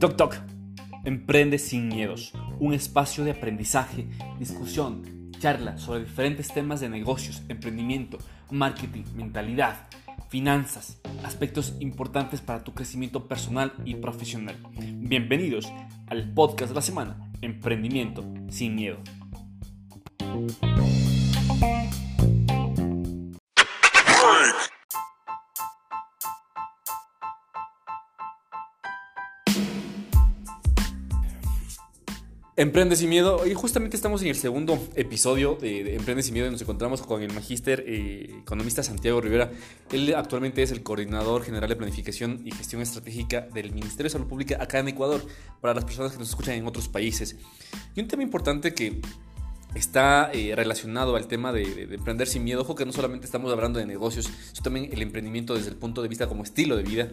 Toc Toc. Emprende sin miedos. Un espacio de aprendizaje, discusión, charla sobre diferentes temas de negocios, emprendimiento, marketing, mentalidad, finanzas, aspectos importantes para tu crecimiento personal y profesional. Bienvenidos al podcast de la semana, Emprendimiento sin miedo. Emprende sin miedo. Y justamente estamos en el segundo episodio de, Emprende sin miedo y nos encontramos con el magíster eh, economista Santiago Rivera. Él actualmente es el coordinador general de planificación y gestión estratégica del Ministerio de Salud Pública acá en Ecuador, para las personas que nos escuchan en otros países. Y un tema importante que está eh, relacionado al tema de, de, emprender sin miedo. Ojo que no solamente estamos hablando de negocios, sino también el emprendimiento desde el punto de vista como estilo de vida.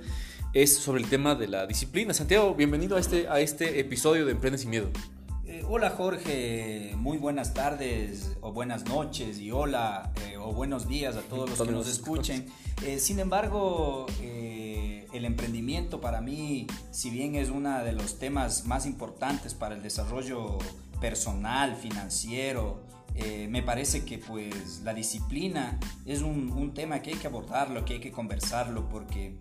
Es sobre el tema de la disciplina. Santiago, bienvenido a este, a este episodio de Emprende sin miedo. Eh, hola Jorge, muy buenas tardes o buenas noches y hola eh, o buenos días a todos los que nos escuchen. Eh, sin embargo, el emprendimiento para mí, si bien es uno de los temas más importantes para el desarrollo personal, financiero, me parece que pues la disciplina es un, un, tema que hay que abordarlo, que hay que conversarlo, porque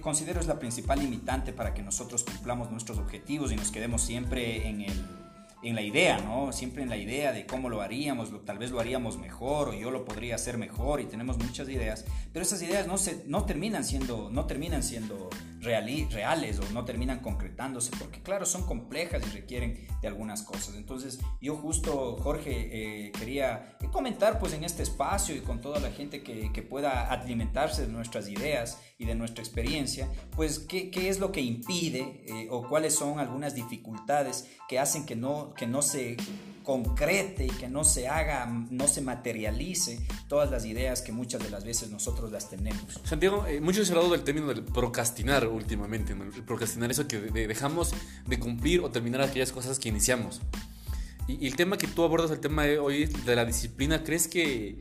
considero es la principal limitante para que nosotros cumplamos nuestros objetivos y nos quedemos siempre en el en la idea, ¿no? Siempre en la idea de cómo lo haríamos, tal vez lo haríamos mejor o yo lo podría hacer mejor y tenemos muchas ideas, pero esas ideas no, se, no terminan siendo, no terminan siendo reales o no terminan concretándose porque claro, son complejas y requieren de algunas cosas. Entonces yo justo, Jorge, eh, quería comentar pues en este espacio y con toda la gente que, que pueda alimentarse de nuestras ideas y de nuestra experiencia, pues qué, qué es lo que impide eh, o cuáles son algunas dificultades que hacen que no, que no se concrete y que no se haga, no se materialice todas las ideas que muchas de las veces nosotros las tenemos. Santiago, eh, mucho se ha hablado del término del procrastinar últimamente, el procrastinar eso que dejamos de cumplir o terminar aquellas cosas que iniciamos. Y, el tema que tú abordas, el tema de hoy de la disciplina, ¿crees que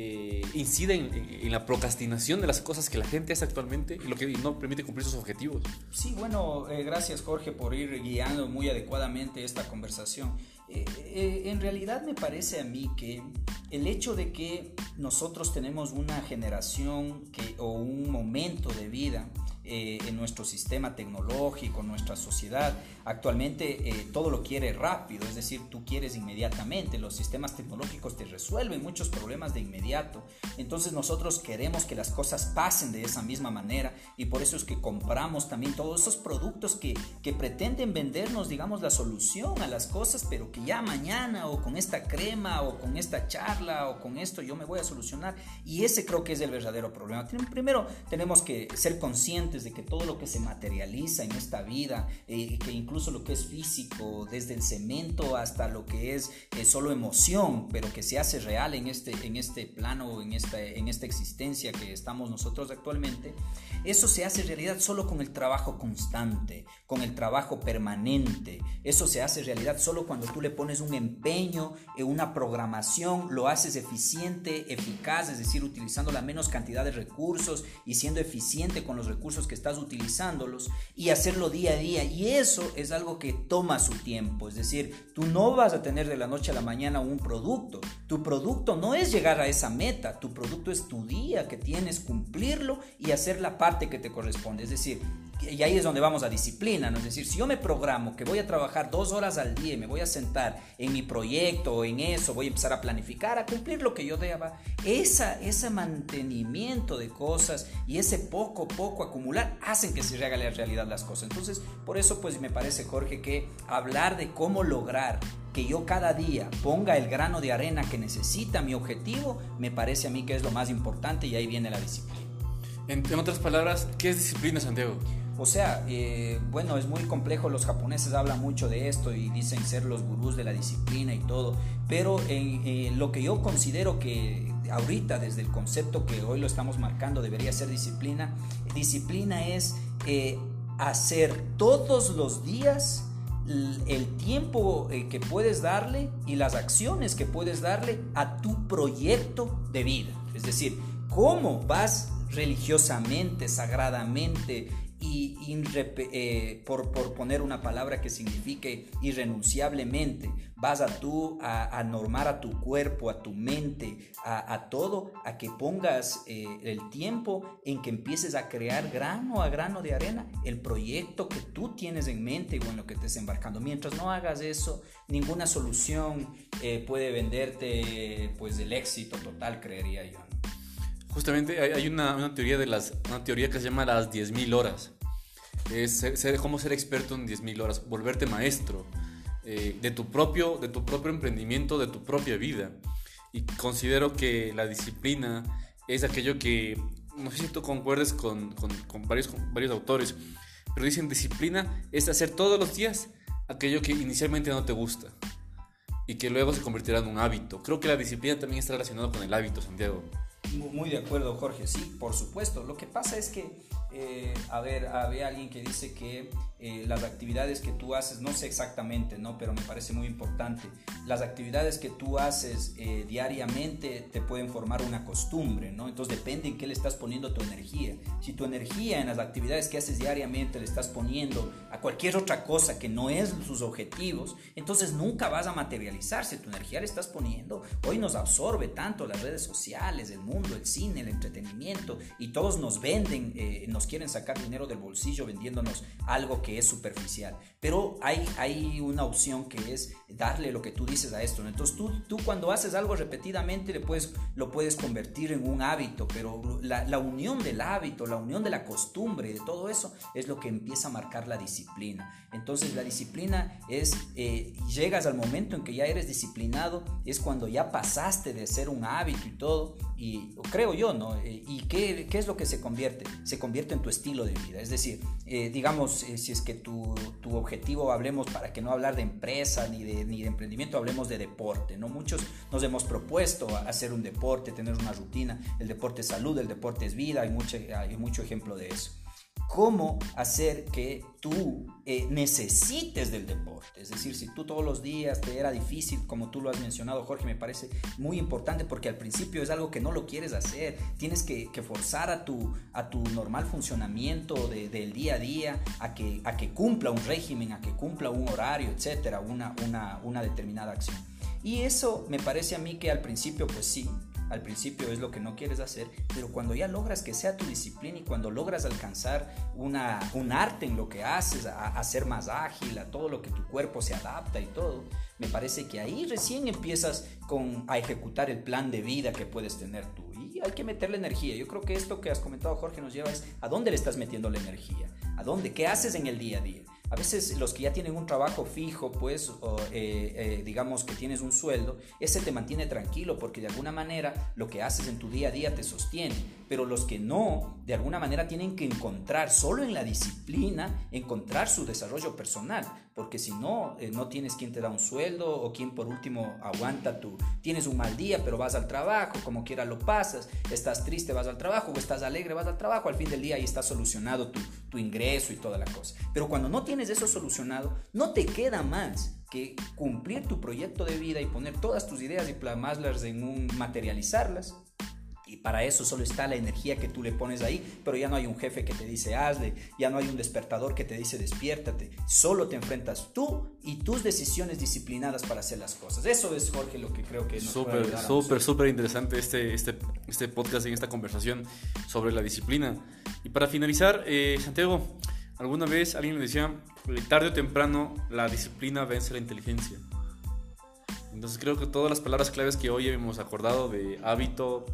eh, incide en, la procrastinación de las cosas que la gente hace actualmente y lo que no permite cumplir sus objetivos. Sí, bueno, eh, gracias Jorge por ir guiando muy adecuadamente esta conversación. Eh, en realidad me parece a mí que el hecho de que nosotros tenemos una generación que, o un momento de vida eh, en nuestro sistema tecnológico, nuestra sociedad. Actualmente eh, todo lo quiere rápido, es decir, tú quieres inmediatamente. Los sistemas tecnológicos te resuelven muchos problemas de inmediato. Entonces nosotros queremos que las cosas pasen de esa misma manera y por eso es que compramos también todos esos productos que, que pretenden vendernos, digamos, la solución a las cosas, pero que ya mañana o con esta crema o con esta charla o con esto yo me voy a solucionar. Y ese creo que es el verdadero problema. Primero tenemos que ser conscientes de que todo lo que se materializa en esta vida, eh, que incluso lo que es físico, desde el cemento hasta lo que es eh, solo emoción, pero que se hace real en este, en este plano, en esta, en esta existencia que estamos nosotros actualmente, eso se hace realidad solo con el trabajo constante, con el trabajo permanente. Eso se hace realidad solo cuando tú le pones un empeño, en una programación, lo haces eficiente, eficaz, es decir, utilizando la menos cantidad de recursos y siendo eficiente con los recursos que estás utilizándolos y hacerlo día a día. Y eso es algo que toma su tiempo. Es decir, tú no vas a tener de la noche a la mañana un producto. Tu producto no es llegar a esa meta. Tu producto es tu día que tienes cumplirlo y hacer la parte que te corresponde. Es decir, y ahí es donde vamos a disciplina, ¿no? Es decir, si yo me programo que voy a trabajar dos horas al día y me voy a sentar en mi proyecto o en eso, voy a empezar a planificar, a cumplir lo que yo deba, esa, ese mantenimiento de cosas y ese poco a poco acumular hacen que se haga la realidad las cosas. Entonces, por eso pues me parece, Jorge, que hablar de cómo lograr que yo cada día ponga el grano de arena que necesita mi objetivo, me parece a mí que es lo más importante y ahí viene la disciplina. En, en otras palabras, ¿qué es disciplina, Santiago? O sea, eh, bueno, es muy complejo, los japoneses hablan mucho de esto y dicen ser los gurús de la disciplina y todo, pero eh, lo que yo considero que ahorita desde el concepto que hoy lo estamos marcando debería ser disciplina, disciplina es eh, hacer todos los días el tiempo que puedes darle y las acciones que puedes darle a tu proyecto de vida. Es decir, cómo vas religiosamente, sagradamente y eh, por, poner una palabra que signifique irrenunciablemente, vas a tú a, normar a tu cuerpo, a tu mente, a, todo, a que pongas eh, el tiempo en que empieces a crear grano a grano de arena el proyecto que tú tienes en mente o en lo que estés embarcando. Mientras no hagas eso, ninguna solución eh, puede venderte pues el éxito total, creería yo. Justamente hay una, teoría de las, una teoría que se llama las 10.000 horas. Es ser, cómo ser experto en 10.000 horas, volverte maestro eh, de, tu propio, de tu propio emprendimiento, de tu propia vida. Y considero que la disciplina es aquello que, no sé si tú concuerdes con, varios, con varios autores, pero dicen disciplina es hacer todos los días aquello que inicialmente no te gusta y que luego se convertirá en un hábito. Creo que la disciplina también está relacionada con el hábito, Santiago. Muy de acuerdo, Jorge. Sí, por supuesto. Lo que pasa es que, eh, a ver, había alguien que dice que eh, las actividades que tú haces, no sé exactamente, ¿no? Pero me parece muy importante. Las actividades que tú haces eh, diariamente te pueden formar una costumbre, ¿no? Entonces depende en qué le estás poniendo tu energía. Si tu energía en las actividades que haces diariamente le estás poniendo a cualquier otra cosa que no es sus objetivos, entonces nunca vas a materializarse. Tu energía le estás poniendo. Hoy nos absorbe tanto las redes sociales, el mundo, el cine, el entretenimiento, y todos nos venden, eh, nos quieren sacar dinero del bolsillo vendiéndonos algo que es superficial. Pero hay, hay una opción que es darle lo que tú dices a esto. Entonces tú, tú cuando haces algo repetidamente le puedes, lo puedes convertir en un hábito, pero la, la unión del hábito, la unión de la costumbre, de todo eso, es lo que empieza a marcar la disciplina. Entonces la disciplina es, eh, llegas al momento en que ya eres disciplinado, es cuando ya pasaste de ser un hábito y todo, y creo yo, ¿no? Eh, ¿Y qué, qué, es lo que se convierte? Se convierte en tu estilo de vida. Es decir, eh, digamos, si es que tu, tu, objetivo, hablemos para que no hablar de empresa ni de, ni de emprendimiento, hablemos de deporte, ¿no? Muchos nos hemos propuesto hacer un deporte, tener una rutina. El deporte es salud, el deporte es vida, hay mucho, hay mucho ejemplo de eso cómo hacer que tú eh, necesites del deporte. Es decir, si tú todos los días te era difícil, como tú lo has mencionado, Jorge, me parece muy importante porque al principio es algo que no lo quieres hacer. Tienes que, forzar a tu, a tu normal funcionamiento del día a día a que, a que cumpla un régimen, a que cumpla un horario, etcétera, una, una, una determinada acción. Y eso me parece a mí que al principio, pues sí, al principio es lo que no quieres hacer, pero cuando ya logras que sea tu disciplina y cuando logras alcanzar una, un arte en lo que haces, a, ser más ágil, a todo lo que tu cuerpo se adapta y todo, me parece que ahí recién empiezas con, a ejecutar el plan de vida que puedes tener tú. Y hay que meterle energía. Yo creo que esto que has comentado, Jorge, nos lleva es a dónde le estás metiendo la energía, a dónde, qué haces en el día a día. A veces los que ya tienen un trabajo fijo, pues, eh, eh, digamos que tienes un sueldo, ese te mantiene tranquilo porque de alguna manera lo que haces en tu día a día te sostiene. Pero los que no, de alguna manera tienen que encontrar, solo en la disciplina, encontrar su desarrollo personal. Porque si no, eh, no tienes quien te da un sueldo o quien por último aguanta tu... Tienes un mal día, pero vas al trabajo, como quiera lo pasas, estás triste, vas al trabajo, o estás alegre, vas al trabajo, al fin del día ahí está solucionado tu, tu ingreso y toda la cosa. Pero cuando no tienes eso solucionado, no te queda más que cumplir tu proyecto de vida y poner todas tus ideas y plasmarlas en un materializarlas. Y para eso solo está la energía que tú le pones ahí, pero ya no hay un jefe que te dice hazle, ya no hay un despertador que te dice despiértate, solo te enfrentas tú y tus decisiones disciplinadas para hacer las cosas. Eso es, Jorge, lo que creo que nos Súper, súper, súper interesante este, este, este podcast y esta conversación sobre la disciplina. Y para finalizar, eh, Santiago, Alguna vez alguien me decía, tarde o temprano la disciplina vence la inteligencia. Entonces creo que todas las palabras claves que hoy hemos acordado de hábito,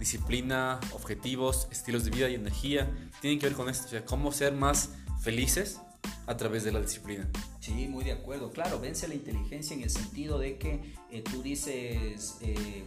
disciplina, objetivos, estilos de vida y energía tienen que ver con esto, o sea, cómo ser más felices a través de la disciplina. Sí, muy de acuerdo. Claro, vence la inteligencia en el sentido de que eh, tú dices,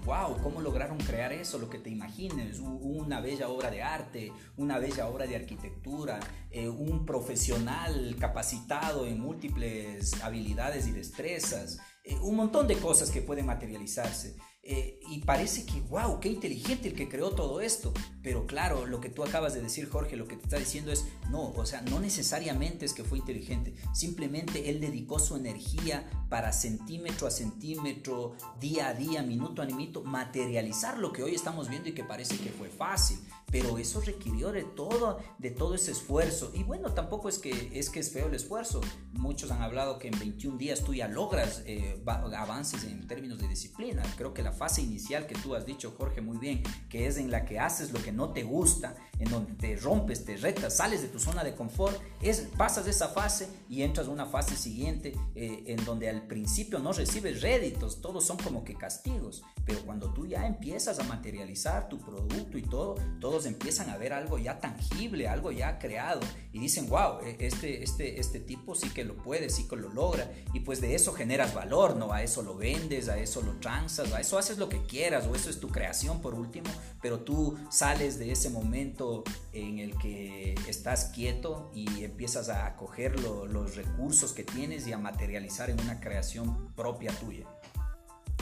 wow, eh, ¿cómo lograron crear eso? Lo que te imagines, una bella obra de arte, una bella obra de arquitectura, eh, un profesional capacitado en múltiples habilidades y destrezas, un montón de cosas que pueden materializarse. Eh, y parece que, wow, qué inteligente el que creó todo esto. Pero claro, lo que tú acabas de decir, Jorge, lo que te está diciendo es, no, o sea, no necesariamente es que fue inteligente. Simplemente él dedicó su energía para centímetro a centímetro, día a día, minuto a minuto, materializar lo que hoy estamos viendo y que parece que fue fácil. Pero eso requirió de todo, de todo ese esfuerzo. Y bueno, tampoco es que es, que es feo el esfuerzo. Muchos han hablado que en 21 días tú ya logras eh, avances en términos de disciplina. Creo que la fase inicial que tú has dicho, Jorge, muy bien, que es en la que haces lo que no te gusta, en donde te rompes, te retas, sales de tu zona de confort, es, pasas de esa fase y entras a una fase siguiente eh, en donde al principio no recibes réditos, todos son como que castigos, pero cuando tú ya empiezas a materializar tu producto y todo, todos empiezan a ver algo ya tangible, algo ya creado y dicen, wow, e, este, este, este tipo sí que lo puede, sí que lo logra y pues de eso generas valor, ¿no? A eso lo vendes, a eso lo transas, a eso haces lo que quieras o eso es tu creación por último, pero tú sales de ese momento en el que estás quieto y empiezas a coger los recursos que tienes y a materializar en una creación propia tuya.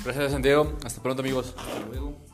Gracias Santiago, hasta pronto amigos. Hasta luego.